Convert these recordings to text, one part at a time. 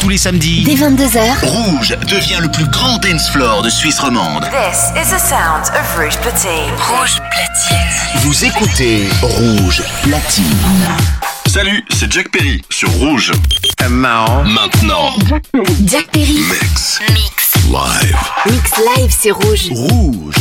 Tous les samedis, dès 22h, Rouge devient le plus grand dance floor de Suisse romande. This is the sound of Rouge Platine. Rouge Platine. Vous écoutez Rouge Platine. Salut, c'est Jack Perry sur Rouge. Maintenant. Maintenant. Jack Perry. Mix. Mix. Live. Mix live, c'est Rouge. Rouge.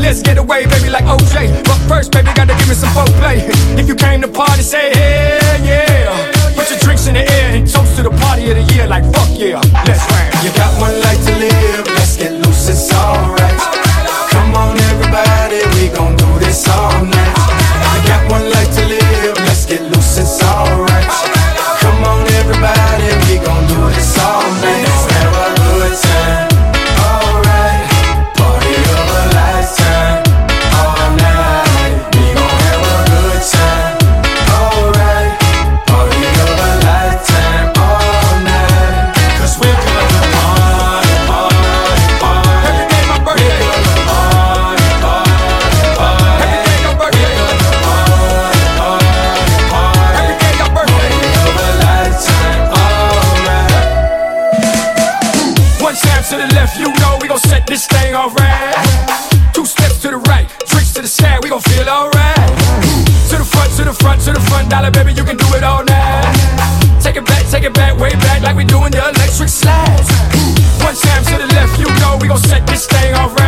let's get away, baby, like OJ. But first, baby, gotta give me some foreplay. If you came to party, say yeah, yeah. Put your drinks in the air and toast to the party of the year, like fuck yeah. Let's ram. You got one life to live. front to the front, dollar baby, you can do it all night. Take it back, take it back, way back, like we do in the electric slides. One time to the left, you know we gon' set this thing off.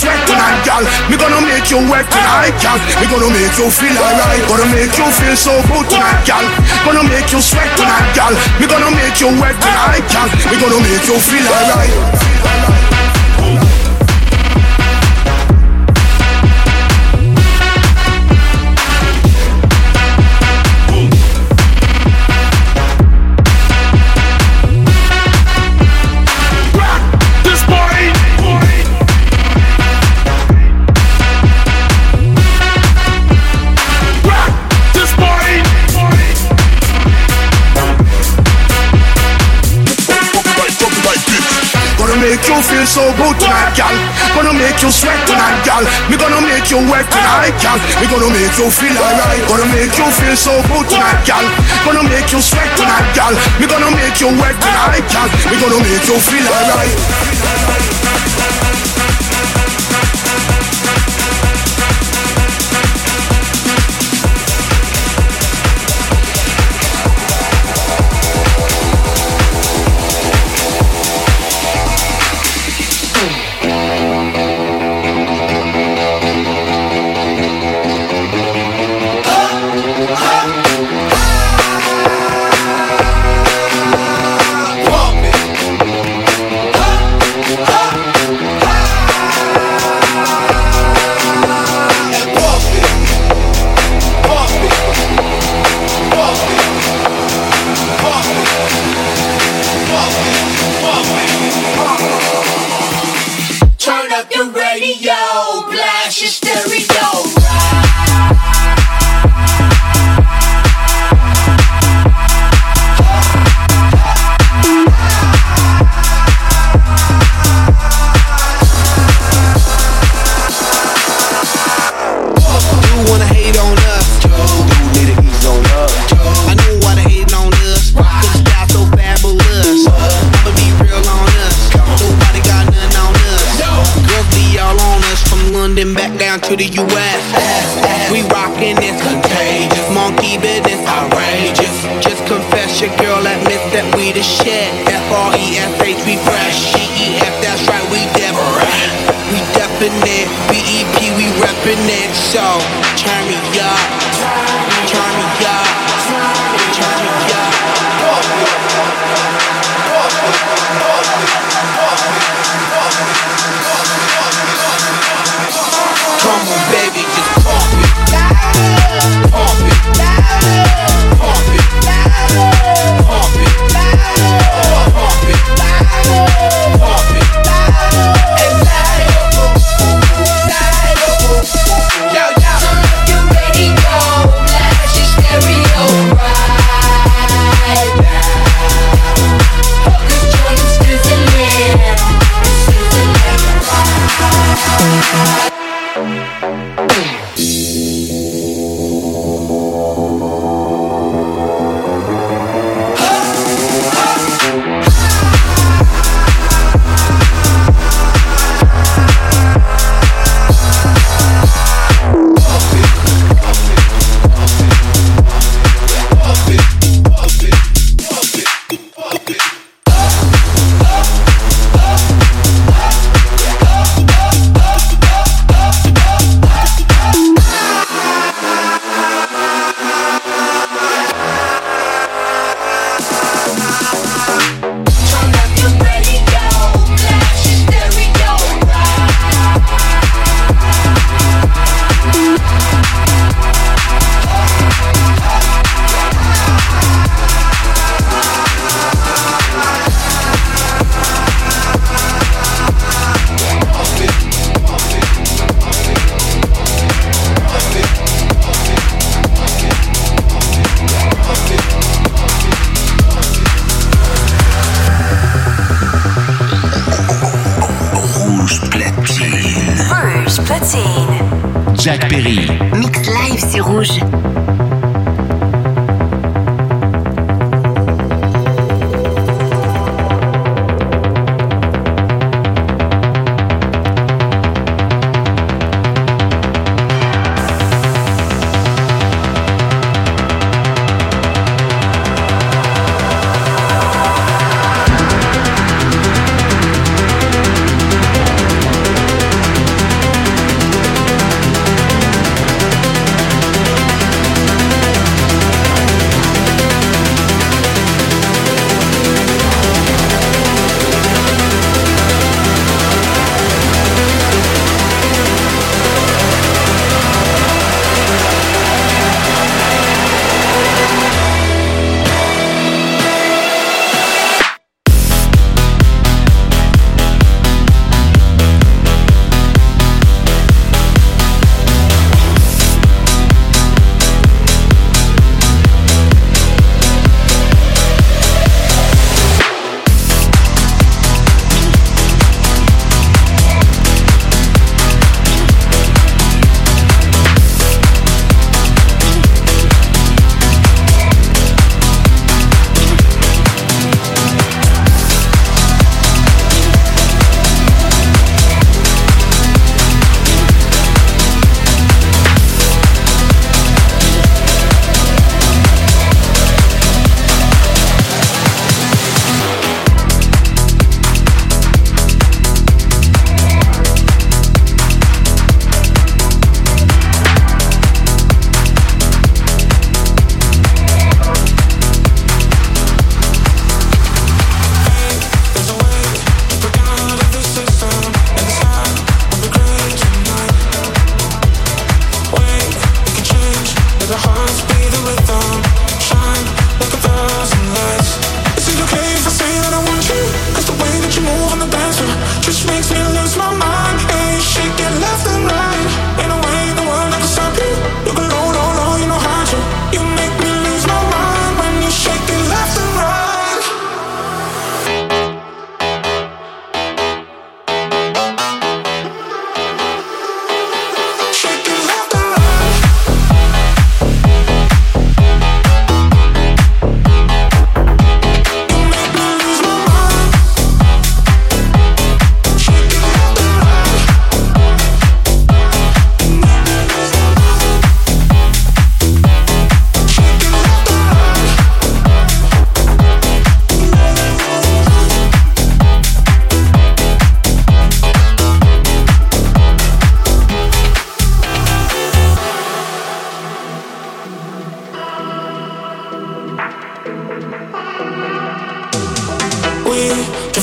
Sweat tonight, gal. Me gonna make you wet tonight, gal. Me gonna make you feel alright. Gonna make you feel so good tonight, gal. Gonna make you sweat tonight, gal. Me gonna make you wet tonight, gal. Me gonna make you feel alright. You feel so good tonight, gal. Gonna make you sweat tonight, gal. Me gonna make you wet tonight, gal. Me gonna make you feel alright. Gonna make you feel so good tonight, gal. Gonna make you sweat tonight, gal. Me gonna make you wet tonight, gal. Me gonna make you feel alright.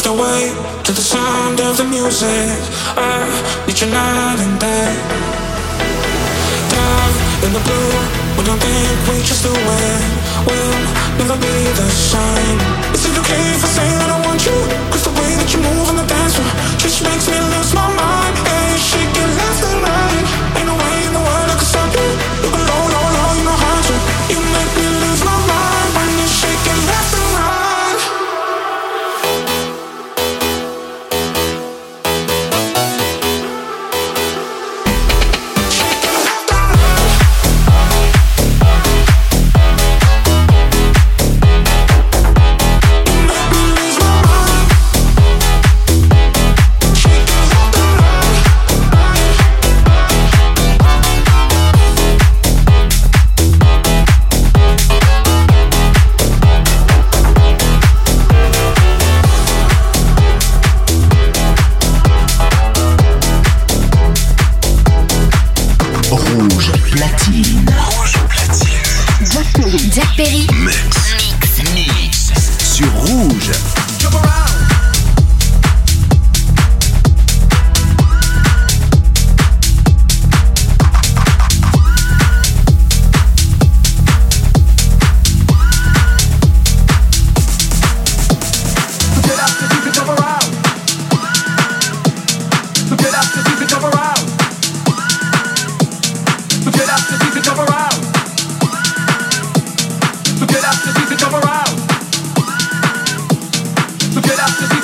away to the sound of the music. I need you night and day. Down in the blue, we don't think we just do it. We'll never be the same. Is it okay if I say that I want you? Cause the way that you move on the dance floor just makes me lose my mind. Hey, she can laugh. get up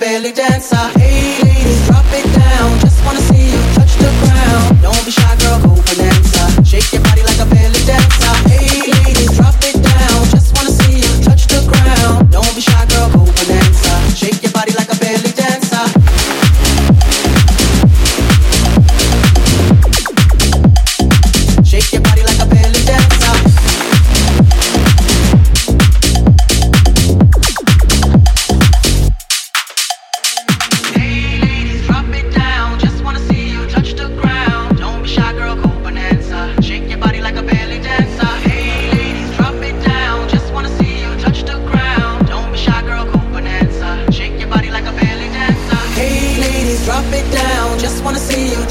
your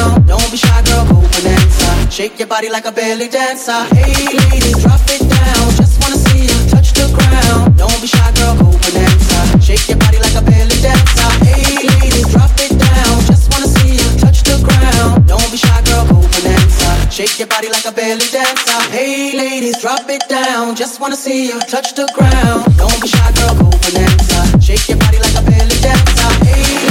Don't be shy, girl, go bonanza. Shake your body like a belly dancer. Hey ladies, drop it down. Just wanna see you touch the ground. Don't be shy, girl, go bonanza. Shake your body like a belly dancer. Hey ladies, drop it down. Just wanna see you touch the ground. Don't be shy, girl, go bonanza. Shake your body like a belly dancer. Hey ladies, drop it down. Just wanna see you touch the ground. Don't be shy, girl, go bonanza. Shake your body like a belly dancer. Hey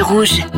rouge.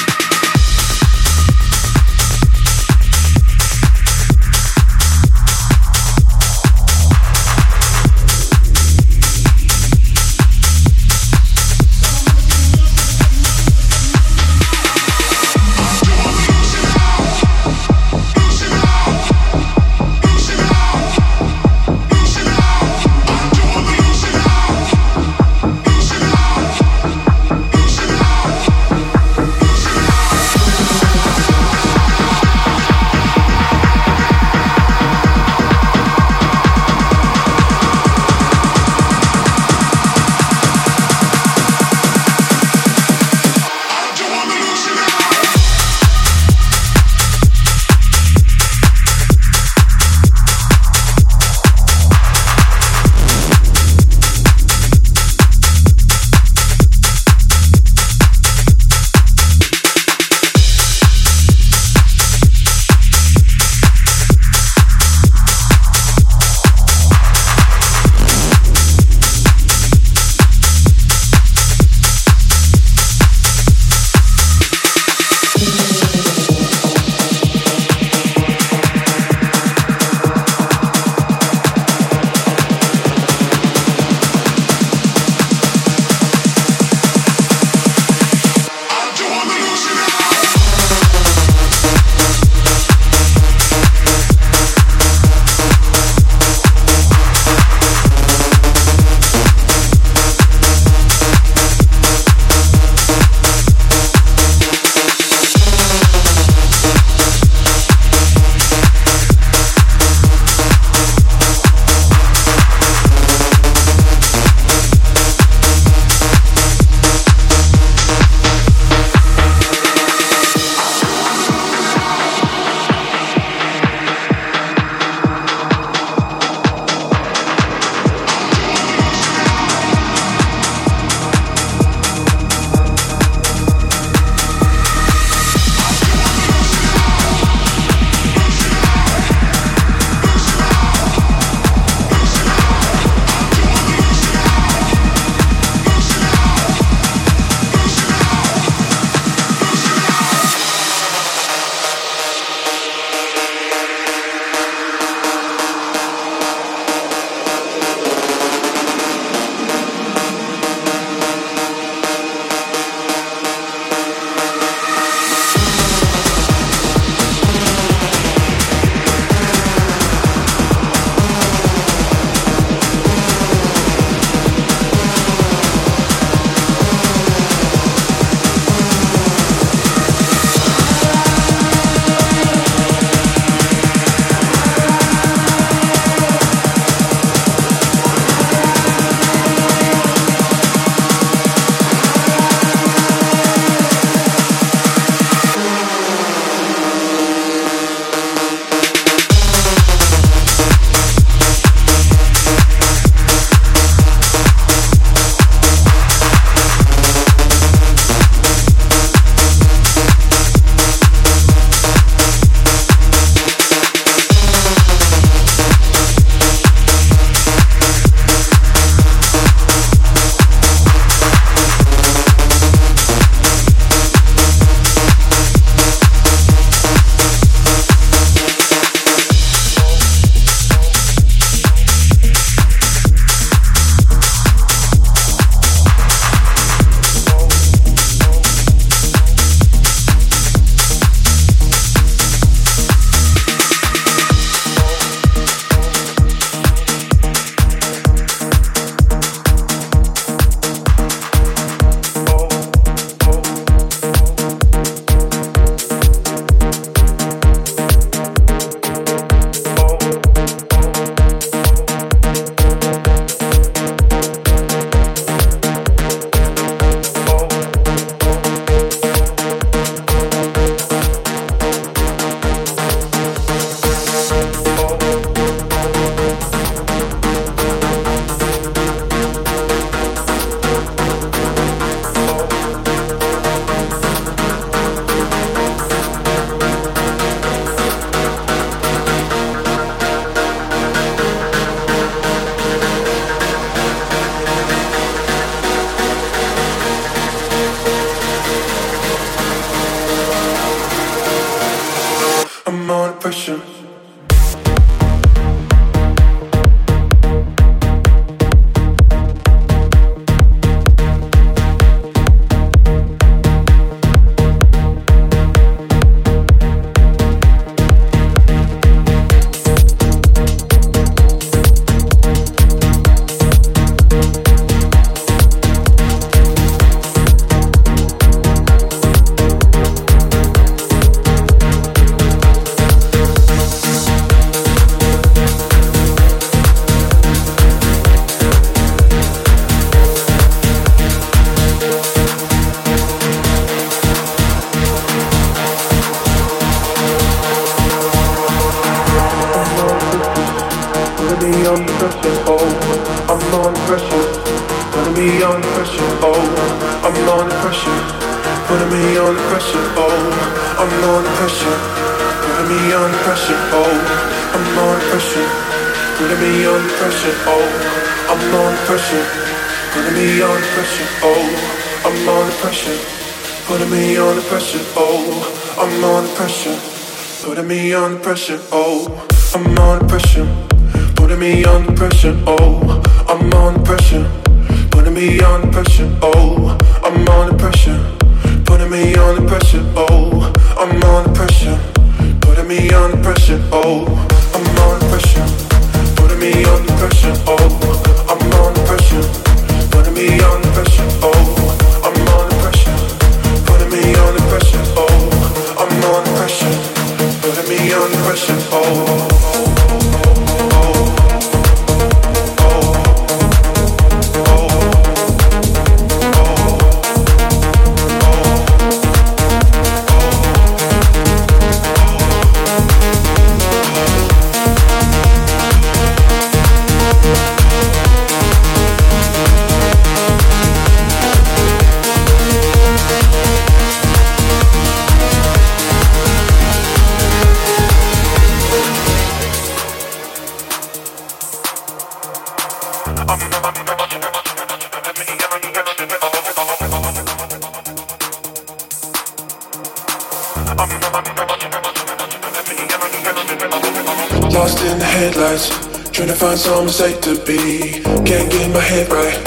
Some mistake to be. Can't get my head right.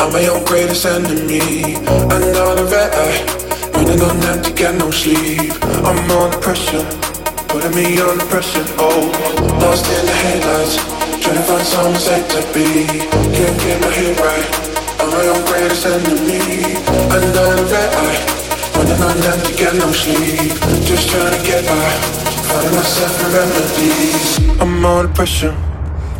I'm my own greatest enemy. Another red eye. Running on empty, got no sleep. I'm under pressure. Putting me under pressure. Oh, lost in the headlights. Trying to find some mistake to be. Can't get my head right. I'm my own greatest enemy. Another red eye. Running on empty, got no sleep. Just trying to get by. Finding myself in remedies. I'm under pressure.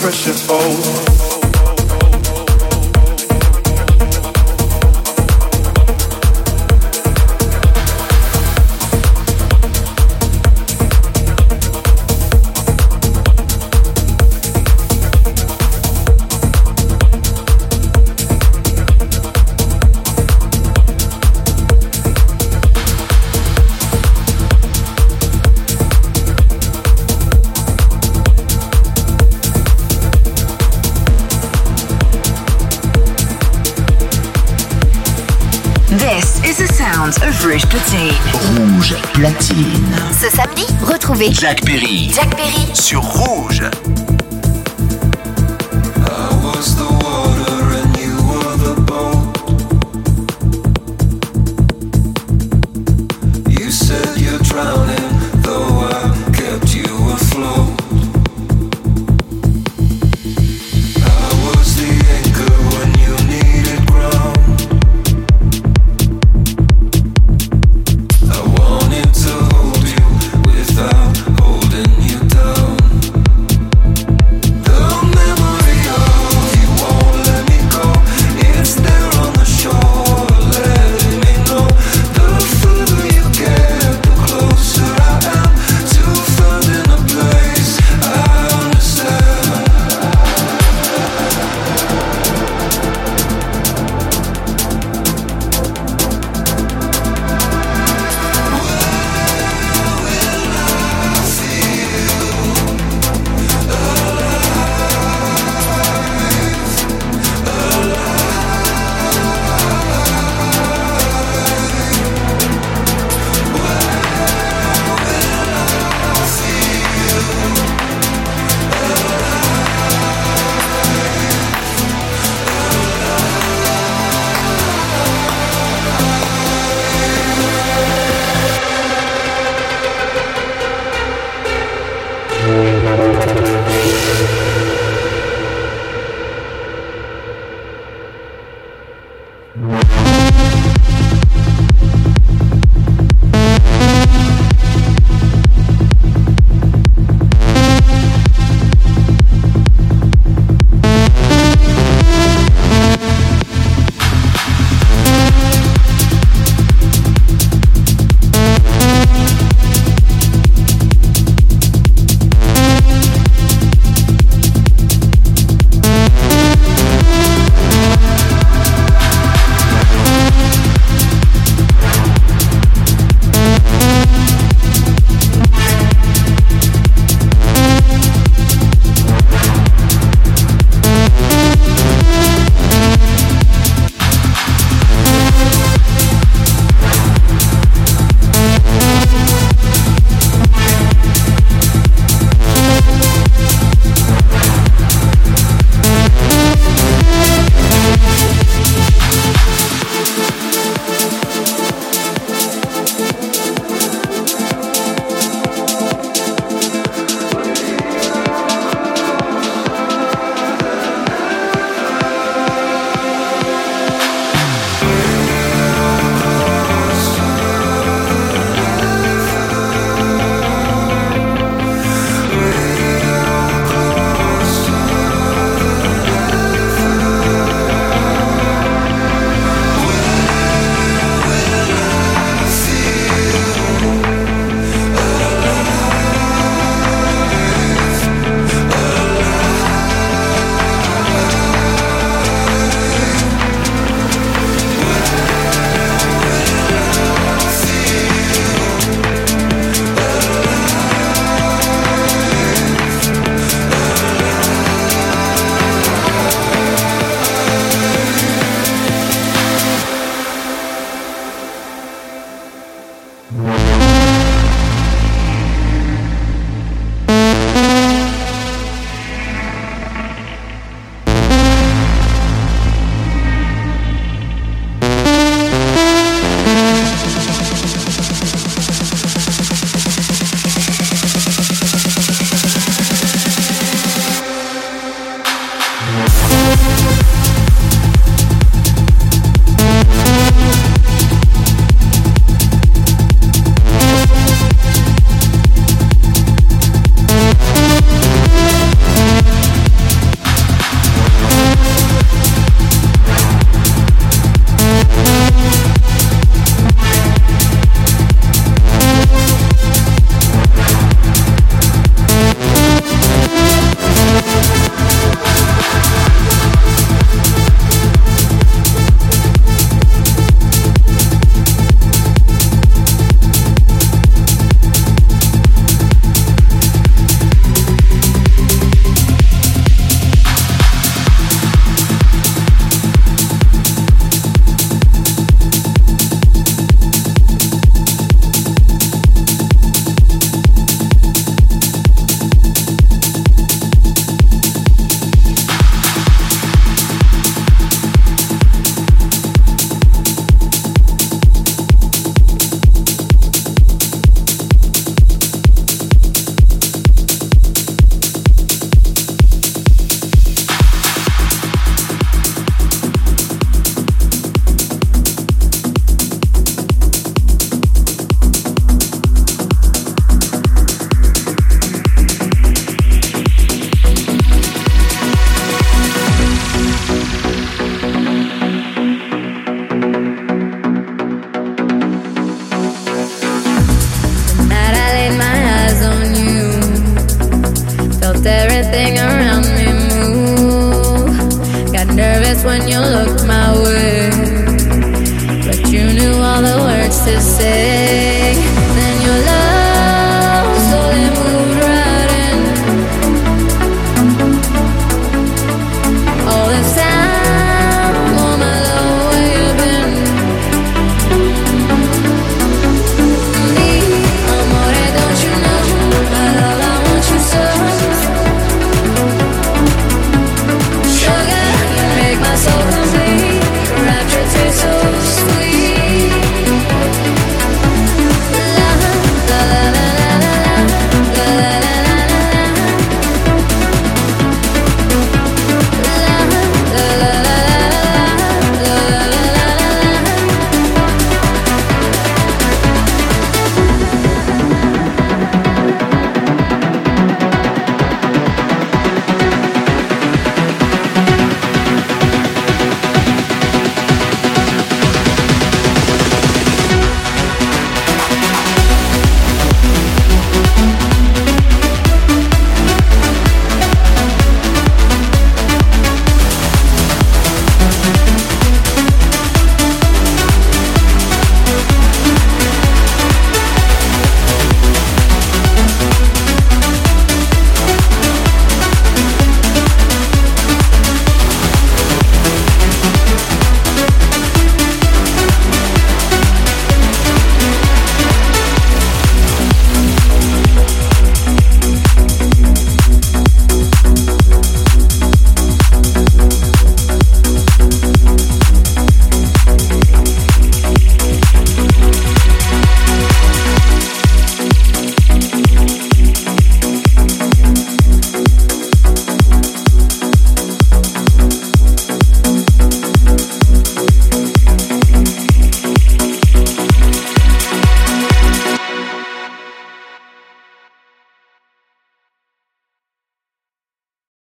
Pressure, oh retrouvez Jack Perry. Jack Perry sur Rouge.